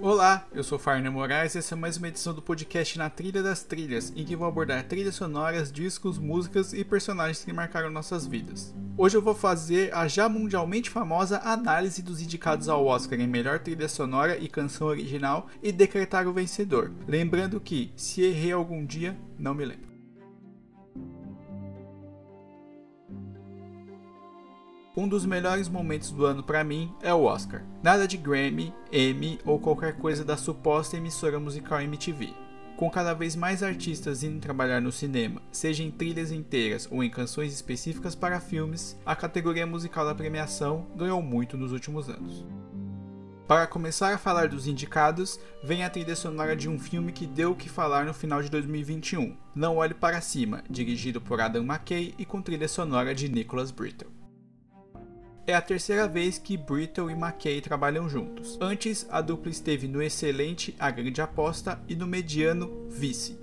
Olá, eu sou Farner Moraes e essa é mais uma edição do podcast Na Trilha das Trilhas, em que vou abordar trilhas sonoras, discos, músicas e personagens que marcaram nossas vidas. Hoje eu vou fazer a já mundialmente famosa análise dos indicados ao Oscar em melhor trilha sonora e canção original e decretar o vencedor. Lembrando que, se errei algum dia, não me lembro. Um dos melhores momentos do ano para mim é o Oscar. Nada de Grammy, Emmy ou qualquer coisa da suposta emissora musical MTV. Com cada vez mais artistas indo trabalhar no cinema, seja em trilhas inteiras ou em canções específicas para filmes, a categoria musical da premiação ganhou muito nos últimos anos. Para começar a falar dos indicados, vem a trilha sonora de um filme que deu o que falar no final de 2021, Não Olhe Para Cima, dirigido por Adam McKay e com trilha sonora de Nicholas Brittle. É a terceira vez que Brittle e McKay trabalham juntos. Antes, a dupla esteve no excelente A Grande Aposta e no mediano Vice.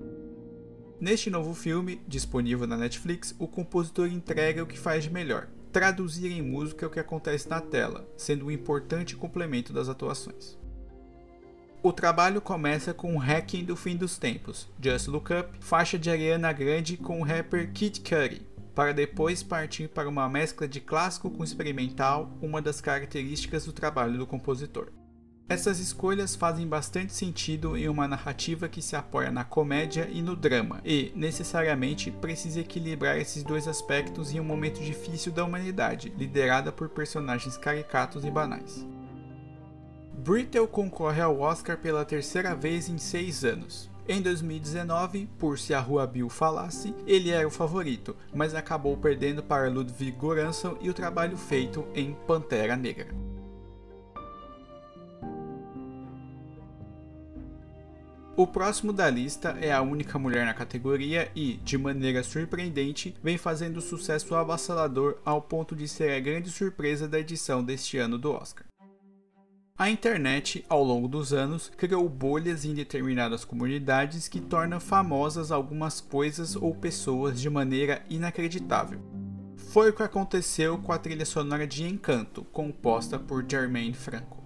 Neste novo filme, disponível na Netflix, o compositor entrega o que faz de melhor: traduzir em música o que acontece na tela, sendo um importante complemento das atuações. O trabalho começa com o Hacking do Fim dos Tempos, Just Look Up, faixa de Ariana Grande com o rapper Kid Cudi, para depois partir para uma mescla de clássico com experimental, uma das características do trabalho do compositor. Essas escolhas fazem bastante sentido em uma narrativa que se apoia na comédia e no drama, e, necessariamente, precisa equilibrar esses dois aspectos em um momento difícil da humanidade, liderada por personagens caricatos e banais. Brittle concorre ao Oscar pela terceira vez em seis anos. Em 2019, por se a Rua Bill falasse, ele era o favorito, mas acabou perdendo para Ludwig Göransson e o trabalho feito em Pantera Negra. O próximo da lista é a única mulher na categoria e, de maneira surpreendente, vem fazendo sucesso avassalador ao ponto de ser a grande surpresa da edição deste ano do Oscar. A internet, ao longo dos anos, criou bolhas em determinadas comunidades que tornam famosas algumas coisas ou pessoas de maneira inacreditável. Foi o que aconteceu com a trilha sonora de Encanto, composta por Jermaine Franco.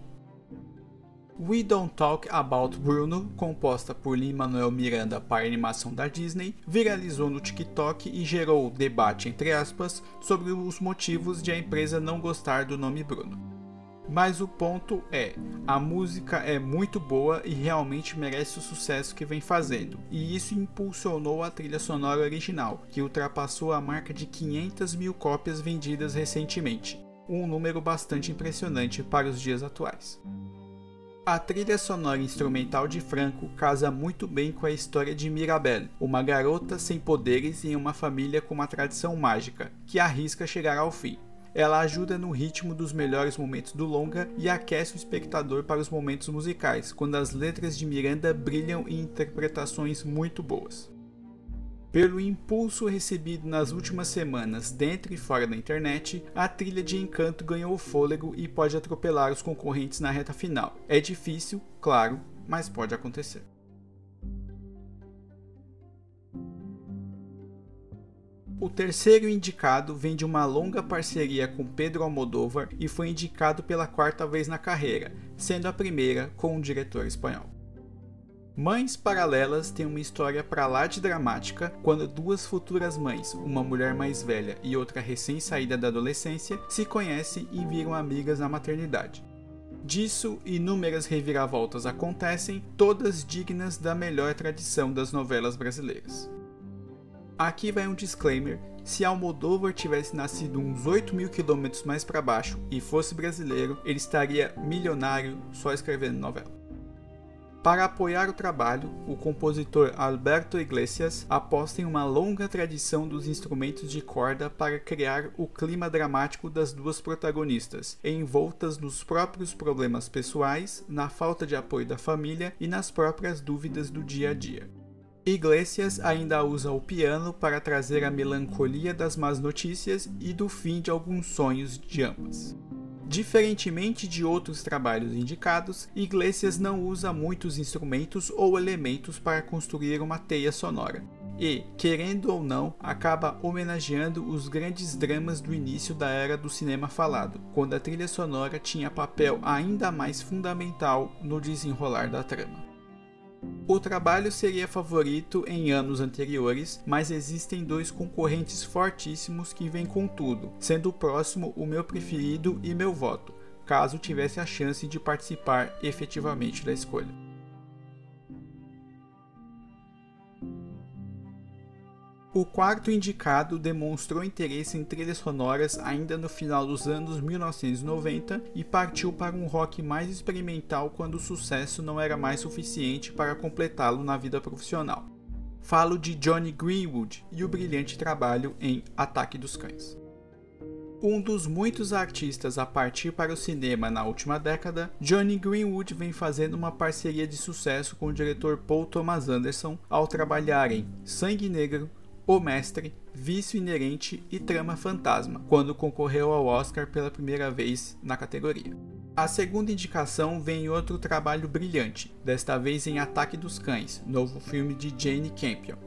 We Don't Talk About Bruno, composta por Lin-Manuel Miranda para a animação da Disney, viralizou no TikTok e gerou debate entre aspas sobre os motivos de a empresa não gostar do nome Bruno. Mas o ponto é, a música é muito boa e realmente merece o sucesso que vem fazendo, e isso impulsionou a trilha sonora original, que ultrapassou a marca de 500 mil cópias vendidas recentemente, um número bastante impressionante para os dias atuais. A trilha sonora instrumental de Franco casa muito bem com a história de Mirabelle, uma garota sem poderes em uma família com uma tradição mágica, que arrisca chegar ao fim. Ela ajuda no ritmo dos melhores momentos do longa e aquece o espectador para os momentos musicais, quando as letras de Miranda brilham em interpretações muito boas. Pelo impulso recebido nas últimas semanas dentro e fora da internet, a trilha de Encanto ganhou fôlego e pode atropelar os concorrentes na reta final. É difícil, claro, mas pode acontecer. O terceiro indicado vem de uma longa parceria com Pedro Almodóvar e foi indicado pela quarta vez na carreira, sendo a primeira com um diretor espanhol. Mães Paralelas tem uma história para lá de dramática quando duas futuras mães, uma mulher mais velha e outra recém-saída da adolescência, se conhecem e viram amigas na maternidade. Disso, inúmeras reviravoltas acontecem, todas dignas da melhor tradição das novelas brasileiras. Aqui vai um disclaimer: se Almodóvar tivesse nascido uns 8 mil quilômetros mais para baixo e fosse brasileiro, ele estaria milionário só escrevendo novela. Para apoiar o trabalho, o compositor Alberto Iglesias aposta em uma longa tradição dos instrumentos de corda para criar o clima dramático das duas protagonistas, envoltas nos próprios problemas pessoais, na falta de apoio da família e nas próprias dúvidas do dia a dia. Iglesias ainda usa o piano para trazer a melancolia das más notícias e do fim de alguns sonhos de ambas. Diferentemente de outros trabalhos indicados, Iglesias não usa muitos instrumentos ou elementos para construir uma teia sonora. e, querendo ou não, acaba homenageando os grandes dramas do início da era do cinema falado, quando a trilha sonora tinha papel ainda mais fundamental no desenrolar da trama. O trabalho seria favorito em anos anteriores, mas existem dois concorrentes fortíssimos que vêm com tudo, sendo o próximo o meu preferido e meu voto, caso tivesse a chance de participar efetivamente da escolha. O quarto indicado demonstrou interesse em trilhas sonoras ainda no final dos anos 1990 e partiu para um rock mais experimental quando o sucesso não era mais suficiente para completá-lo na vida profissional. Falo de Johnny Greenwood e o brilhante trabalho em Ataque dos Cães. Um dos muitos artistas a partir para o cinema na última década, Johnny Greenwood vem fazendo uma parceria de sucesso com o diretor Paul Thomas Anderson ao trabalhar em Sangue Negro, o Mestre, Vício Inerente e Trama Fantasma, quando concorreu ao Oscar pela primeira vez na categoria. A segunda indicação vem em outro trabalho brilhante, desta vez em Ataque dos Cães, novo filme de Jane Campion.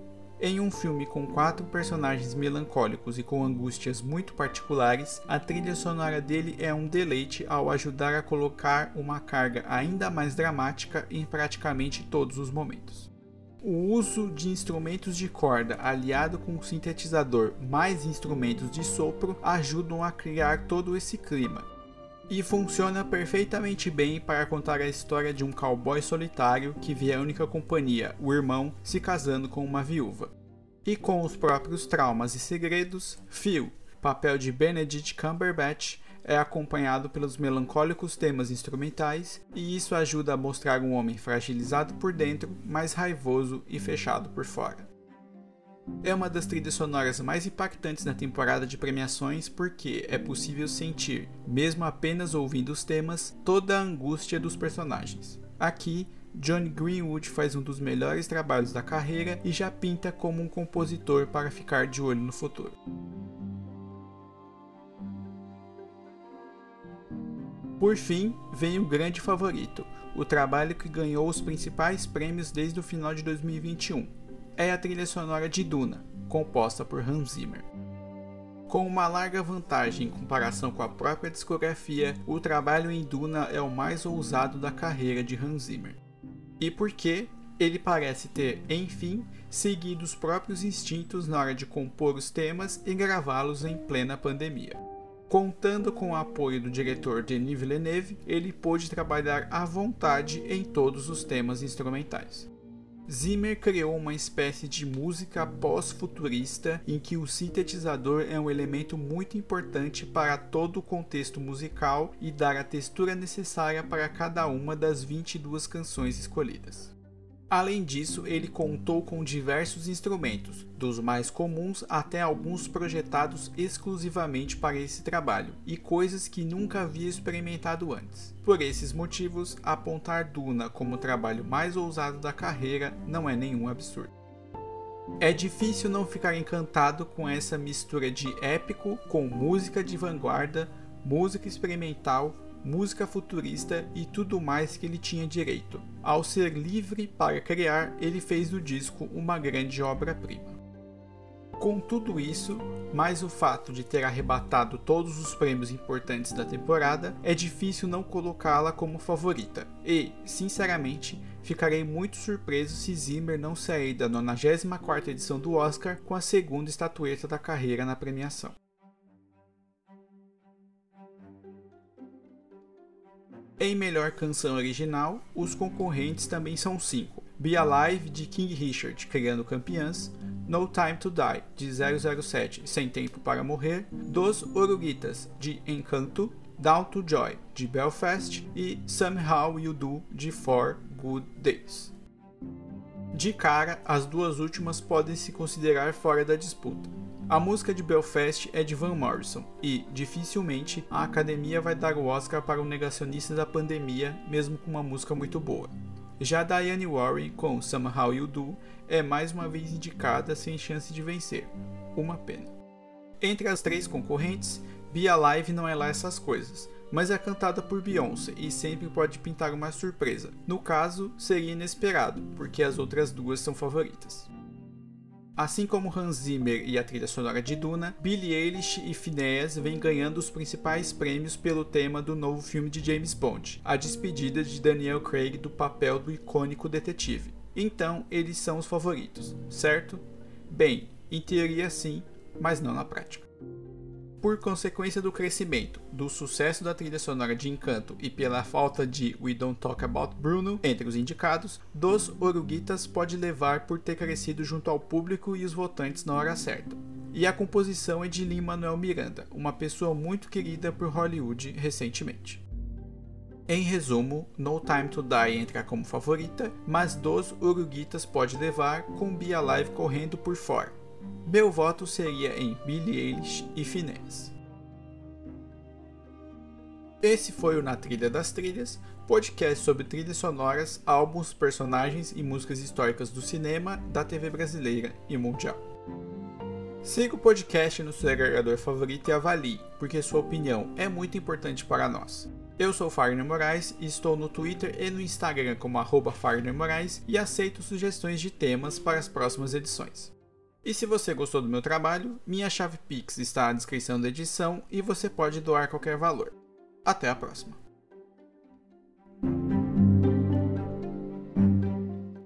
Em um filme com quatro personagens melancólicos e com angústias muito particulares, a trilha sonora dele é um deleite ao ajudar a colocar uma carga ainda mais dramática em praticamente todos os momentos. O uso de instrumentos de corda aliado com o sintetizador mais instrumentos de sopro ajudam a criar todo esse clima. E funciona perfeitamente bem para contar a história de um cowboy solitário que vê a única companhia, o irmão, se casando com uma viúva. E com os próprios traumas e segredos, Phil, papel de Benedict Cumberbatch, é acompanhado pelos melancólicos temas instrumentais, e isso ajuda a mostrar um homem fragilizado por dentro, mas raivoso e fechado por fora. É uma das trilhas sonoras mais impactantes na temporada de premiações porque é possível sentir, mesmo apenas ouvindo os temas, toda a angústia dos personagens. Aqui, John Greenwood faz um dos melhores trabalhos da carreira e já pinta como um compositor para ficar de olho no futuro. Por fim, vem o grande favorito, o trabalho que ganhou os principais prêmios desde o final de 2021. É a trilha sonora de Duna, composta por Hans Zimmer. Com uma larga vantagem em comparação com a própria discografia, o trabalho em Duna é o mais ousado da carreira de Hans Zimmer. E porque ele parece ter, enfim, seguido os próprios instintos na hora de compor os temas e gravá-los em plena pandemia. Contando com o apoio do diretor Denis Villeneuve, ele pôde trabalhar à vontade em todos os temas instrumentais. Zimmer criou uma espécie de música pós-futurista em que o sintetizador é um elemento muito importante para todo o contexto musical e dar a textura necessária para cada uma das 22 canções escolhidas. Além disso, ele contou com diversos instrumentos, dos mais comuns até alguns projetados exclusivamente para esse trabalho, e coisas que nunca havia experimentado antes. Por esses motivos, apontar Duna como o trabalho mais ousado da carreira não é nenhum absurdo. É difícil não ficar encantado com essa mistura de épico com música de vanguarda, música experimental, música futurista e tudo mais que ele tinha direito. Ao ser livre para criar, ele fez do disco uma grande obra-prima. Com tudo isso, mais o fato de ter arrebatado todos os prêmios importantes da temporada, é difícil não colocá-la como favorita. E, sinceramente, ficarei muito surpreso se Zimmer não sair da 94ª edição do Oscar com a segunda estatueta da carreira na premiação. Em melhor canção original, os concorrentes também são cinco: Be Alive de King Richard, Criando Campeãs, No Time to Die de 007, Sem Tempo para Morrer, Dos Oruguitas de Encanto, Down to Joy de Belfast e Somehow You Do de Four Good Days. De cara, as duas últimas podem se considerar fora da disputa. A música de Belfast é de Van Morrison e, dificilmente, a academia vai dar o Oscar para um negacionista da pandemia, mesmo com uma música muito boa. Já Diane Warren, com Somehow You Do, é mais uma vez indicada sem chance de vencer. Uma pena. Entre as três concorrentes, Be Alive não é lá essas coisas, mas é cantada por Beyoncé e sempre pode pintar uma surpresa. No caso, seria inesperado, porque as outras duas são favoritas. Assim como Hans Zimmer e a trilha sonora de Duna, Billie Eilish e Phineas vêm ganhando os principais prêmios pelo tema do novo filme de James Bond, a despedida de Daniel Craig do papel do icônico detetive. Então, eles são os favoritos, certo? Bem, em teoria sim, mas não na prática. Por consequência do crescimento, do sucesso da trilha sonora de Encanto e pela falta de We Don't Talk About Bruno entre os indicados, Dos Oruguitas pode levar por ter crescido junto ao público e os votantes na hora certa. E a composição é de Lin-Manuel Miranda, uma pessoa muito querida por Hollywood recentemente. Em resumo, No Time to Die entra como favorita, mas Dos Uruguitas pode levar com Be Alive correndo por fora. Meu voto seria em Billie Eilish e Finesse. Esse foi o Na Trilha das Trilhas, podcast sobre trilhas sonoras, álbuns, personagens e músicas históricas do cinema, da TV brasileira e mundial. Siga o podcast no seu agregador favorito e avalie, porque sua opinião é muito importante para nós. Eu sou Fagner Moraes e estou no Twitter e no Instagram como arroba Moraes e aceito sugestões de temas para as próximas edições. E se você gostou do meu trabalho, minha chave Pix está na descrição da edição e você pode doar qualquer valor. Até a próxima!